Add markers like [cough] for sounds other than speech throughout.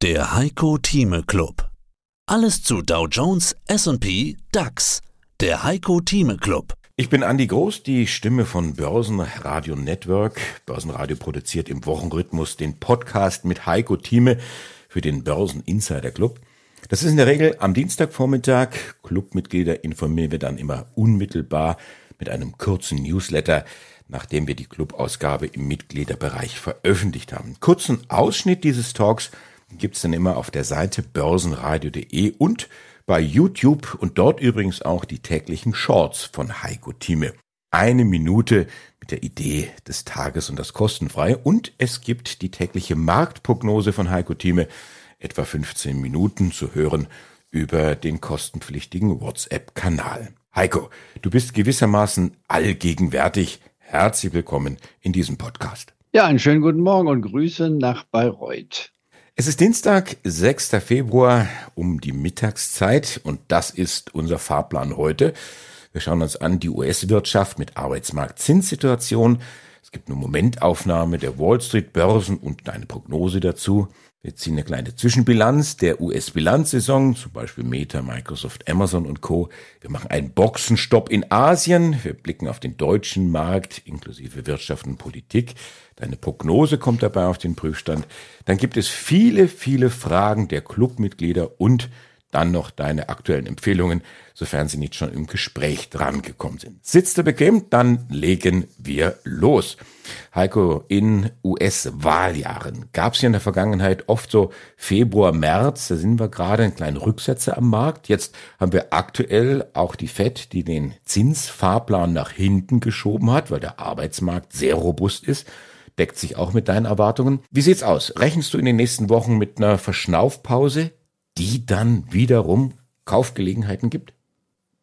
Der Heiko Thieme Club. Alles zu Dow Jones, S&P, DAX. Der Heiko Thieme Club. Ich bin Andi Groß, die Stimme von Börsenradio Network. Börsenradio produziert im Wochenrhythmus den Podcast mit Heiko Thieme für den Börsen Insider Club. Das ist in der Regel am Dienstagvormittag. Clubmitglieder informieren wir dann immer unmittelbar mit einem kurzen Newsletter, nachdem wir die Clubausgabe im Mitgliederbereich veröffentlicht haben. Kurzen Ausschnitt dieses Talks gibt's dann immer auf der Seite börsenradio.de und bei YouTube und dort übrigens auch die täglichen Shorts von Heiko Thieme. Eine Minute mit der Idee des Tages und das kostenfrei. Und es gibt die tägliche Marktprognose von Heiko Thieme, etwa 15 Minuten zu hören über den kostenpflichtigen WhatsApp-Kanal. Heiko, du bist gewissermaßen allgegenwärtig. Herzlich willkommen in diesem Podcast. Ja, einen schönen guten Morgen und Grüße nach Bayreuth. Es ist Dienstag, 6. Februar um die Mittagszeit und das ist unser Fahrplan heute. Wir schauen uns an die US-Wirtschaft mit Arbeitsmarkt-Zinssituation. Es gibt eine Momentaufnahme der Wall Street Börsen und eine Prognose dazu. Wir ziehen eine kleine Zwischenbilanz der US-Bilanzsaison, zum Beispiel Meta, Microsoft, Amazon und Co. Wir machen einen Boxenstopp in Asien. Wir blicken auf den deutschen Markt inklusive Wirtschaft und Politik. Deine Prognose kommt dabei auf den Prüfstand. Dann gibt es viele, viele Fragen der Clubmitglieder und dann noch deine aktuellen Empfehlungen, sofern sie nicht schon im Gespräch drangekommen sind. Sitzt du bequem, dann legen wir los. Heiko, in US-Wahljahren gab es ja in der Vergangenheit oft so Februar, März, da sind wir gerade einen kleinen Rücksetzer am Markt. Jetzt haben wir aktuell auch die FED, die den Zinsfahrplan nach hinten geschoben hat, weil der Arbeitsmarkt sehr robust ist deckt sich auch mit deinen Erwartungen. Wie sieht's aus? Rechnest du in den nächsten Wochen mit einer Verschnaufpause? Die dann wiederum Kaufgelegenheiten gibt?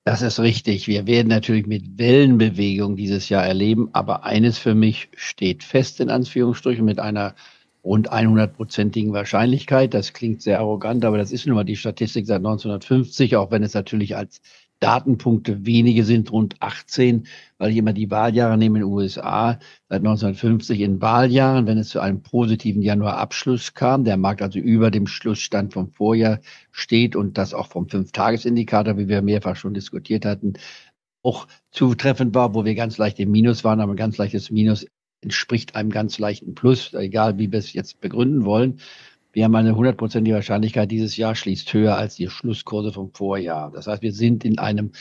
Das ist richtig. Wir werden natürlich mit Wellenbewegung dieses Jahr erleben, aber eines für mich steht fest, in Anführungsstrichen, mit einer rund 100-prozentigen Wahrscheinlichkeit. Das klingt sehr arrogant, aber das ist nun mal die Statistik seit 1950, auch wenn es natürlich als Datenpunkte wenige sind, rund 18, weil ich immer die Wahljahre nehme in den USA, seit 1950 in Wahljahren, wenn es zu einem positiven Januarabschluss kam, der Markt also über dem Schlussstand vom Vorjahr steht und das auch vom Fünf-Tages-Indikator, wie wir mehrfach schon diskutiert hatten, auch zutreffend war, wo wir ganz leicht im Minus waren, aber ein ganz leichtes Minus entspricht einem ganz leichten Plus, egal wie wir es jetzt begründen wollen. Wir haben eine hundertprozentige Wahrscheinlichkeit, dieses Jahr schließt höher als die Schlusskurse vom Vorjahr. Das heißt, wir sind in einem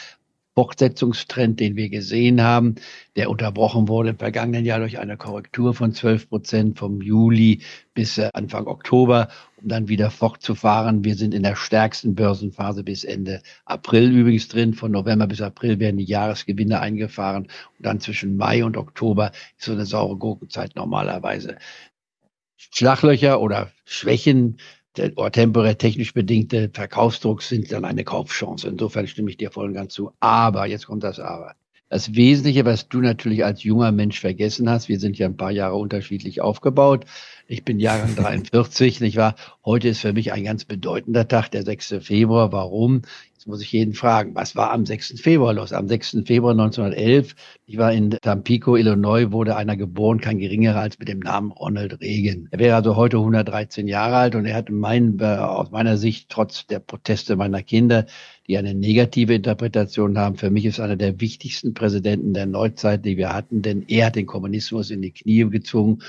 Fortsetzungstrend, den wir gesehen haben, der unterbrochen wurde im vergangenen Jahr durch eine Korrektur von 12 Prozent vom Juli bis äh, Anfang Oktober, um dann wieder fortzufahren. Wir sind in der stärksten Börsenphase bis Ende April übrigens drin. Von November bis April werden die Jahresgewinne eingefahren und dann zwischen Mai und Oktober ist so eine saure Gurkenzeit normalerweise. Schlaglöcher oder Schwächen oder temporär technisch bedingte Verkaufsdrucks sind dann eine Kaufchance. Insofern stimme ich dir voll und ganz zu. Aber, jetzt kommt das Aber. Das Wesentliche, was du natürlich als junger Mensch vergessen hast, wir sind ja ein paar Jahre unterschiedlich aufgebaut. Ich bin Jahrgang [laughs] 43, nicht wahr? Heute ist für mich ein ganz bedeutender Tag, der 6. Februar. Warum? Jetzt muss ich jeden fragen, was war am 6. Februar los? Am 6. Februar 1911, ich war in Tampico, Illinois, wurde einer geboren, kein geringerer als mit dem Namen Ronald Reagan. Er wäre also heute 113 Jahre alt und er hat mein, äh, aus meiner Sicht, trotz der Proteste meiner Kinder, die eine negative Interpretation haben, für mich ist einer der wichtigsten Präsidenten der Neuzeit, die wir hatten, denn er hat den Kommunismus in die Knie gezwungen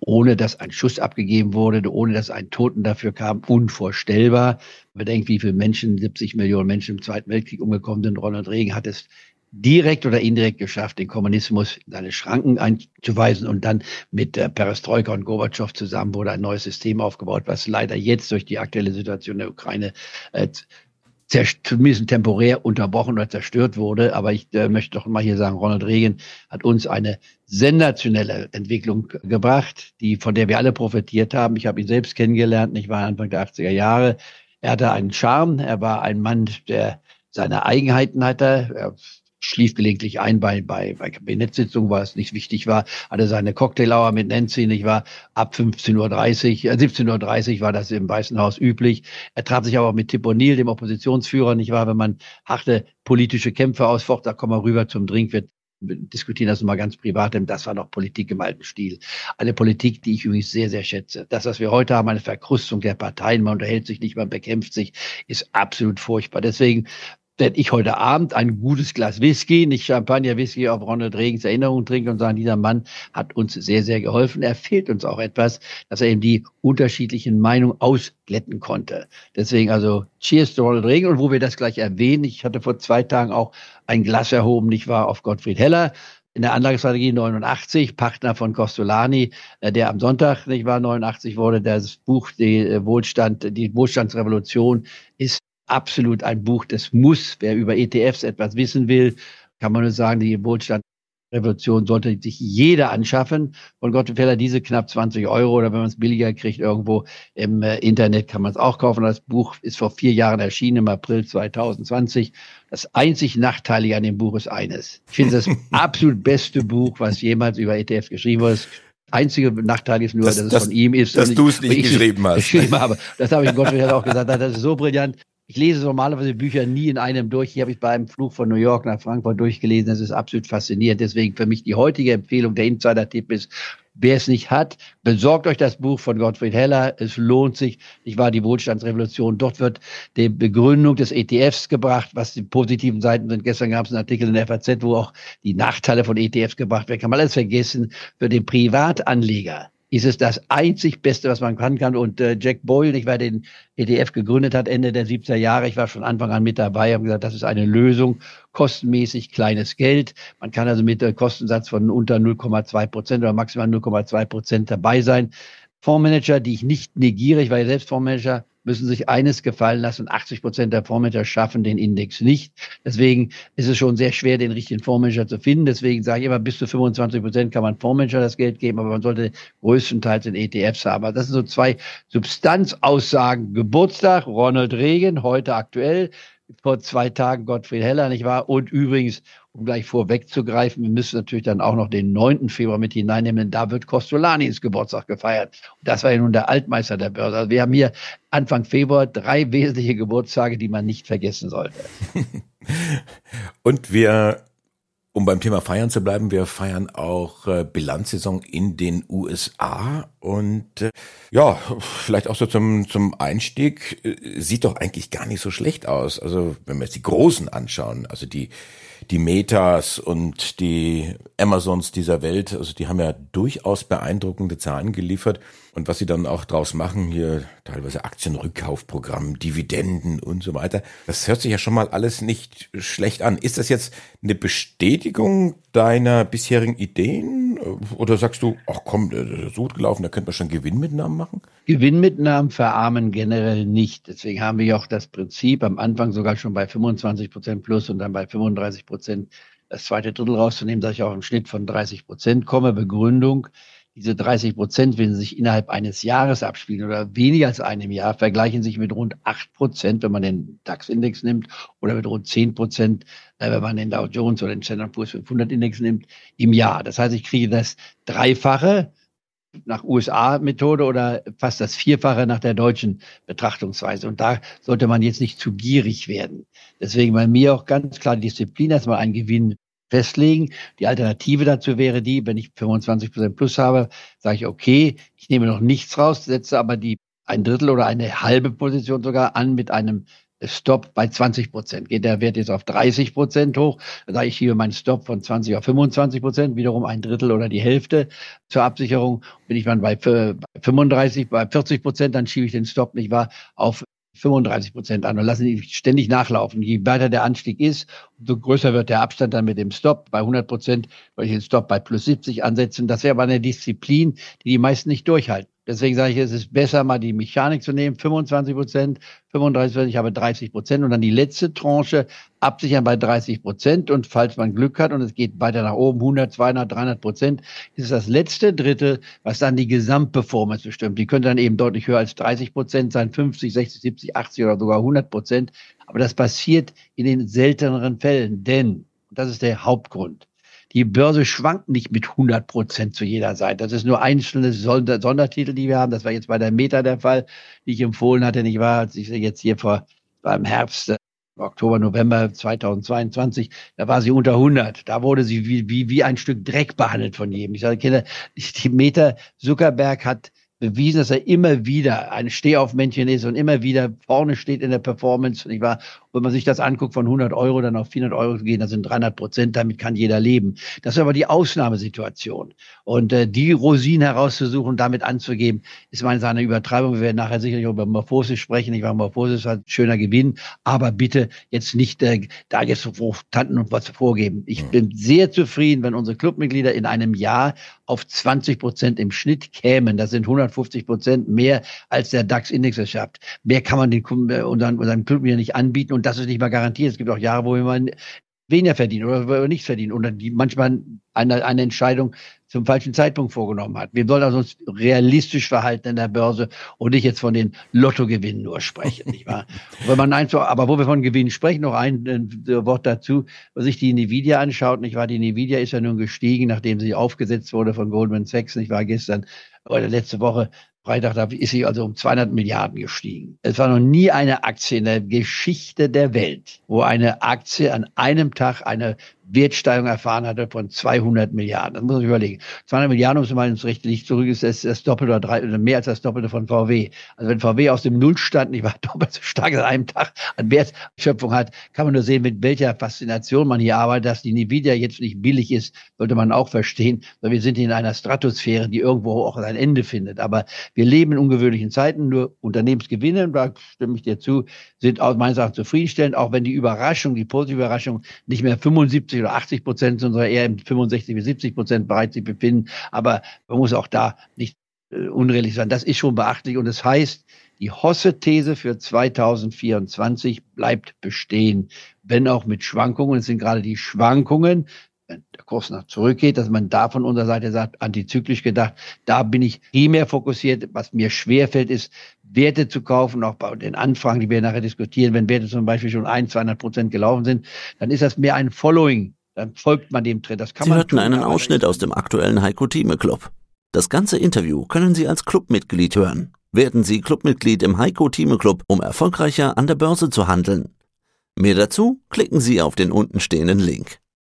ohne dass ein Schuss abgegeben wurde, ohne dass ein Toten dafür kam, unvorstellbar. Bedenkt, wie viele Menschen, 70 Millionen Menschen im Zweiten Weltkrieg umgekommen sind. Ronald Reagan hat es direkt oder indirekt geschafft, den Kommunismus in seine Schranken einzuweisen und dann mit der Perestroika und Gorbatschow zusammen wurde ein neues System aufgebaut, was leider jetzt durch die aktuelle Situation der Ukraine äh, zumindest temporär unterbrochen oder zerstört wurde. Aber ich äh, möchte doch mal hier sagen, Ronald Reagan hat uns eine sensationelle Entwicklung gebracht, die, von der wir alle profitiert haben. Ich habe ihn selbst kennengelernt, ich war Anfang der 80er Jahre. Er hatte einen Charme, er war ein Mann, der seine Eigenheiten hatte. Er schlief gelegentlich ein bei, bei, bei Kabinettssitzungen, weil es nicht wichtig war, hatte seine Cocktailhour mit Nancy, nicht war ab 15.30 Uhr, äh, 17.30 Uhr war das im Weißen Haus üblich. Er traf sich aber auch mit Tip O'Neill, dem Oppositionsführer, nicht wahr, wenn man harte politische Kämpfe ausfocht, da kommen wir rüber zum Drink, wird diskutieren das mal ganz privat, denn das war noch Politik im alten Stil. Eine Politik, die ich übrigens sehr, sehr schätze. Das, was wir heute haben, eine Verkrustung der Parteien, man unterhält sich nicht, man bekämpft sich, ist absolut furchtbar. Deswegen werde ich heute Abend ein gutes Glas Whisky, nicht Champagner, Whisky auf Ronald Reagans Erinnerung trinken und sagen, dieser Mann hat uns sehr, sehr geholfen. Er fehlt uns auch etwas, dass er eben die unterschiedlichen Meinungen ausglätten konnte. Deswegen also Cheers to Ronald Reagan und wo wir das gleich erwähnen, ich hatte vor zwei Tagen auch ein Glas erhoben, nicht wahr, auf Gottfried Heller in der Anlagestrategie 89, Partner von Costolani, äh, der am Sonntag, nicht wahr, 89 wurde. Das Buch, die äh, Wohlstand, die Wohlstandsrevolution ist absolut ein Buch, das muss. Wer über ETFs etwas wissen will, kann man nur sagen, die Wohlstandsrevolution sollte sich jeder anschaffen. Von Gott Feller diese knapp 20 Euro oder wenn man es billiger kriegt, irgendwo im äh, Internet kann man es auch kaufen. Das Buch ist vor vier Jahren erschienen, im April 2020. Das einzig Nachteilige an dem Buch ist eines. Ich finde das [laughs] absolut beste Buch, was jemals über ETFs geschrieben wurde einzige Nachteil ist nur, das, dass es das, von ihm ist. Dass du es nicht geschrieben hast. Geschrieben habe. Das habe ich Gottfried auch gesagt. Das ist so brillant. Ich lese normalerweise Bücher nie in einem durch. Hier habe ich beim Flug von New York nach Frankfurt durchgelesen. Das ist absolut faszinierend. Deswegen für mich die heutige Empfehlung, der Insider-Tipp ist, wer es nicht hat, besorgt euch das Buch von Gottfried Heller. Es lohnt sich. Ich war die Wohlstandsrevolution. Dort wird die Begründung des ETFs gebracht, was die positiven Seiten sind. Gestern gab es einen Artikel in der FAZ, wo auch die Nachteile von ETFs gebracht werden. Kann man alles vergessen. Für den Privatanleger ist es das einzig Beste, was man kann kann. Und äh, Jack Boyle, ich war den ETF gegründet hat, Ende der 70er Jahre, ich war von Anfang an mit dabei, habe gesagt, das ist eine Lösung, kostenmäßig kleines Geld. Man kann also mit einem Kostensatz von unter 0,2 Prozent oder maximal 0,2 Prozent dabei sein. Fondsmanager, die ich nicht negiere, ich war ja selbst Fondsmanager, müssen sich eines gefallen lassen. 80 Prozent der Fondsmanager schaffen den Index nicht. Deswegen ist es schon sehr schwer, den richtigen Fondsmanager zu finden. Deswegen sage ich immer, bis zu 25 Prozent kann man Fondsmanager das Geld geben, aber man sollte größtenteils in ETFs haben. Das sind so zwei Substanzaussagen. Geburtstag, Ronald Reagan, heute aktuell vor zwei Tagen Gottfried Heller, nicht wahr? Und übrigens, um gleich vorwegzugreifen, wir müssen natürlich dann auch noch den 9. Februar mit hineinnehmen, denn da wird Costolani ins Geburtstag gefeiert. Das war ja nun der Altmeister der Börse. Also wir haben hier Anfang Februar drei wesentliche Geburtstage, die man nicht vergessen sollte. [laughs] Und wir um beim Thema Feiern zu bleiben, wir feiern auch äh, Bilanzsaison in den USA und äh, ja, vielleicht auch so zum, zum Einstieg, äh, sieht doch eigentlich gar nicht so schlecht aus. Also wenn wir jetzt die Großen anschauen, also die die Metas und die Amazons dieser Welt, also die haben ja durchaus beeindruckende Zahlen geliefert. Und was sie dann auch draus machen, hier teilweise Aktienrückkaufprogramm, Dividenden und so weiter, das hört sich ja schon mal alles nicht schlecht an. Ist das jetzt eine Bestätigung deiner bisherigen Ideen? Oder sagst du, ach komm, das ist gut gelaufen, da könnte man schon Gewinnmitnahmen machen? Gewinnmitnahmen verarmen generell nicht. Deswegen haben wir ja auch das Prinzip am Anfang sogar schon bei 25 Prozent plus und dann bei 35 Prozent das zweite Drittel rauszunehmen, dass ich auch einen Schnitt von 30 Prozent komme. Begründung, diese 30 Prozent, wenn sie sich innerhalb eines Jahres abspielen oder weniger als einem Jahr, vergleichen sich mit rund 8 Prozent, wenn man den DAX-Index nimmt, oder mit rund 10 Prozent, äh, wenn man den Dow Jones oder den Standard Poor's 500-Index nimmt, im Jahr. Das heißt, ich kriege das Dreifache nach USA-Methode oder fast das Vierfache nach der deutschen Betrachtungsweise. Und da sollte man jetzt nicht zu gierig werden. Deswegen bei mir auch ganz klar die Disziplin, erstmal einen Gewinn festlegen. Die Alternative dazu wäre die, wenn ich 25 Prozent plus habe, sage ich, okay, ich nehme noch nichts raus, setze aber die ein Drittel oder eine halbe Position sogar an mit einem Stop bei 20 Prozent. Geht der Wert jetzt auf 30 Prozent hoch, dann sage ich hier meinen Stop von 20 auf 25 Prozent, wiederum ein Drittel oder die Hälfte zur Absicherung. Bin ich dann bei 35, bei 40 Prozent, dann schiebe ich den Stop nicht wahr auf 35 Prozent an und lassen die ständig nachlaufen. Je weiter der Anstieg ist, umso größer wird der Abstand dann mit dem Stop. Bei 100 Prozent würde ich den Stop bei plus 70 ansetzen. Das wäre aber eine Disziplin, die die meisten nicht durchhalten. Deswegen sage ich, es ist besser, mal die Mechanik zu nehmen, 25 Prozent, 35 Prozent, ich habe 30 Prozent und dann die letzte Tranche absichern bei 30 Prozent und falls man Glück hat und es geht weiter nach oben, 100, 200, 300 Prozent, ist es das letzte Drittel, was dann die Gesamtperformance bestimmt. Die könnte dann eben deutlich höher als 30 Prozent sein, 50, 60, 70, 80 oder sogar 100 Prozent. Aber das passiert in den selteneren Fällen, denn, das ist der Hauptgrund, die Börse schwankt nicht mit 100 Prozent zu jeder Seite. Das ist nur einzelne Sonder Sondertitel, die wir haben. Das war jetzt bei der Meta der Fall, die ich empfohlen hatte, nicht wahr, als ich jetzt hier vor beim Herbst Oktober, November 2022, da war sie unter 100. Da wurde sie wie, wie, wie ein Stück Dreck behandelt von jedem. Ich sage, Kinder, die Meta Zuckerberg hat bewiesen, dass er immer wieder ein Stehaufmännchen ist und immer wieder vorne steht in der Performance. Nicht wahr? wenn man sich das anguckt, von 100 Euro dann auf 400 Euro zu gehen, das sind 300 Prozent, damit kann jeder leben. Das ist aber die Ausnahmesituation. Und äh, die Rosinen herauszusuchen, damit anzugeben, ist meines eine Übertreibung. Wir werden nachher sicherlich über Morphosis sprechen. Ich war Morphosis hat schöner Gewinn, aber bitte jetzt nicht äh, da jetzt Tanten und was vorgeben. Ich bin sehr zufrieden, wenn unsere Clubmitglieder in einem Jahr auf 20 Prozent im Schnitt kämen. Das sind 150 Prozent mehr, als der DAX-Index es schafft. Mehr kann man den äh, unseren, unseren Clubmitgliedern nicht anbieten und das ist nicht mal garantiert. Es gibt auch Jahre, wo man weniger verdient oder nichts verdient oder die manchmal eine, eine Entscheidung zum falschen Zeitpunkt vorgenommen hat. Wir sollen also uns realistisch verhalten in der Börse und nicht jetzt von den Lottogewinnen nur sprechen, nicht wahr? [laughs] Wenn man einfach, aber wo wir von Gewinnen sprechen, noch ein, ein Wort dazu, was sich die Nvidia anschaut, nicht wahr? Die Nvidia ist ja nun gestiegen, nachdem sie aufgesetzt wurde von Goldman Sachs, nicht wahr? Gestern oder letzte Woche Freitag da ist sie also um 200 Milliarden gestiegen. Es war noch nie eine Aktie in der Geschichte der Welt, wo eine Aktie an einem Tag eine Wertsteigerung erfahren hatte von 200 Milliarden. Das muss man sich überlegen. 200 Milliarden, um mal ins rechte Licht zurück, ist das, das Doppelte oder, drei, oder mehr als das Doppelte von VW. Also wenn VW aus dem Nullstand nicht war [laughs] doppelt so stark an einem Tag an Wertschöpfung hat, kann man nur sehen, mit welcher Faszination man hier arbeitet. Dass die Nvidia jetzt nicht billig ist, sollte man auch verstehen, weil wir sind in einer Stratosphäre, die irgendwo auch ein Ende findet. Aber wir leben in ungewöhnlichen Zeiten. Nur Unternehmensgewinne, da stimme ich dir zu, sind aus meines Erachtens zufriedenstellend, auch wenn die Überraschung, die positive Überraschung nicht mehr 75 oder 80 Prozent, sondern eher im 65 bis 70 Prozent Bereich sich befinden. Aber man muss auch da nicht äh, unrealistisch sein. Das ist schon beachtlich und das heißt, die Hosse-These für 2024 bleibt bestehen, wenn auch mit Schwankungen. Es sind gerade die Schwankungen, wenn der Kurs nach zurückgeht, dass man da von unserer Seite sagt, antizyklisch gedacht, da bin ich primär fokussiert. Was mir schwerfällt, ist, Werte zu kaufen, auch bei den Anfragen, die wir nachher diskutieren. Wenn Werte zum Beispiel schon ein, 200 Prozent gelaufen sind, dann ist das mehr ein Following dann folgt man dem Trend. Das kann Sie man hörten tun, einen Ausschnitt aus dem aktuellen Heiko Thieme Club. Das ganze Interview können Sie als Clubmitglied hören. Werden Sie Clubmitglied im Heiko Thieme Club, um erfolgreicher an der Börse zu handeln. Mehr dazu klicken Sie auf den untenstehenden Link.